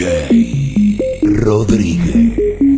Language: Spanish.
DJ Rodríguez.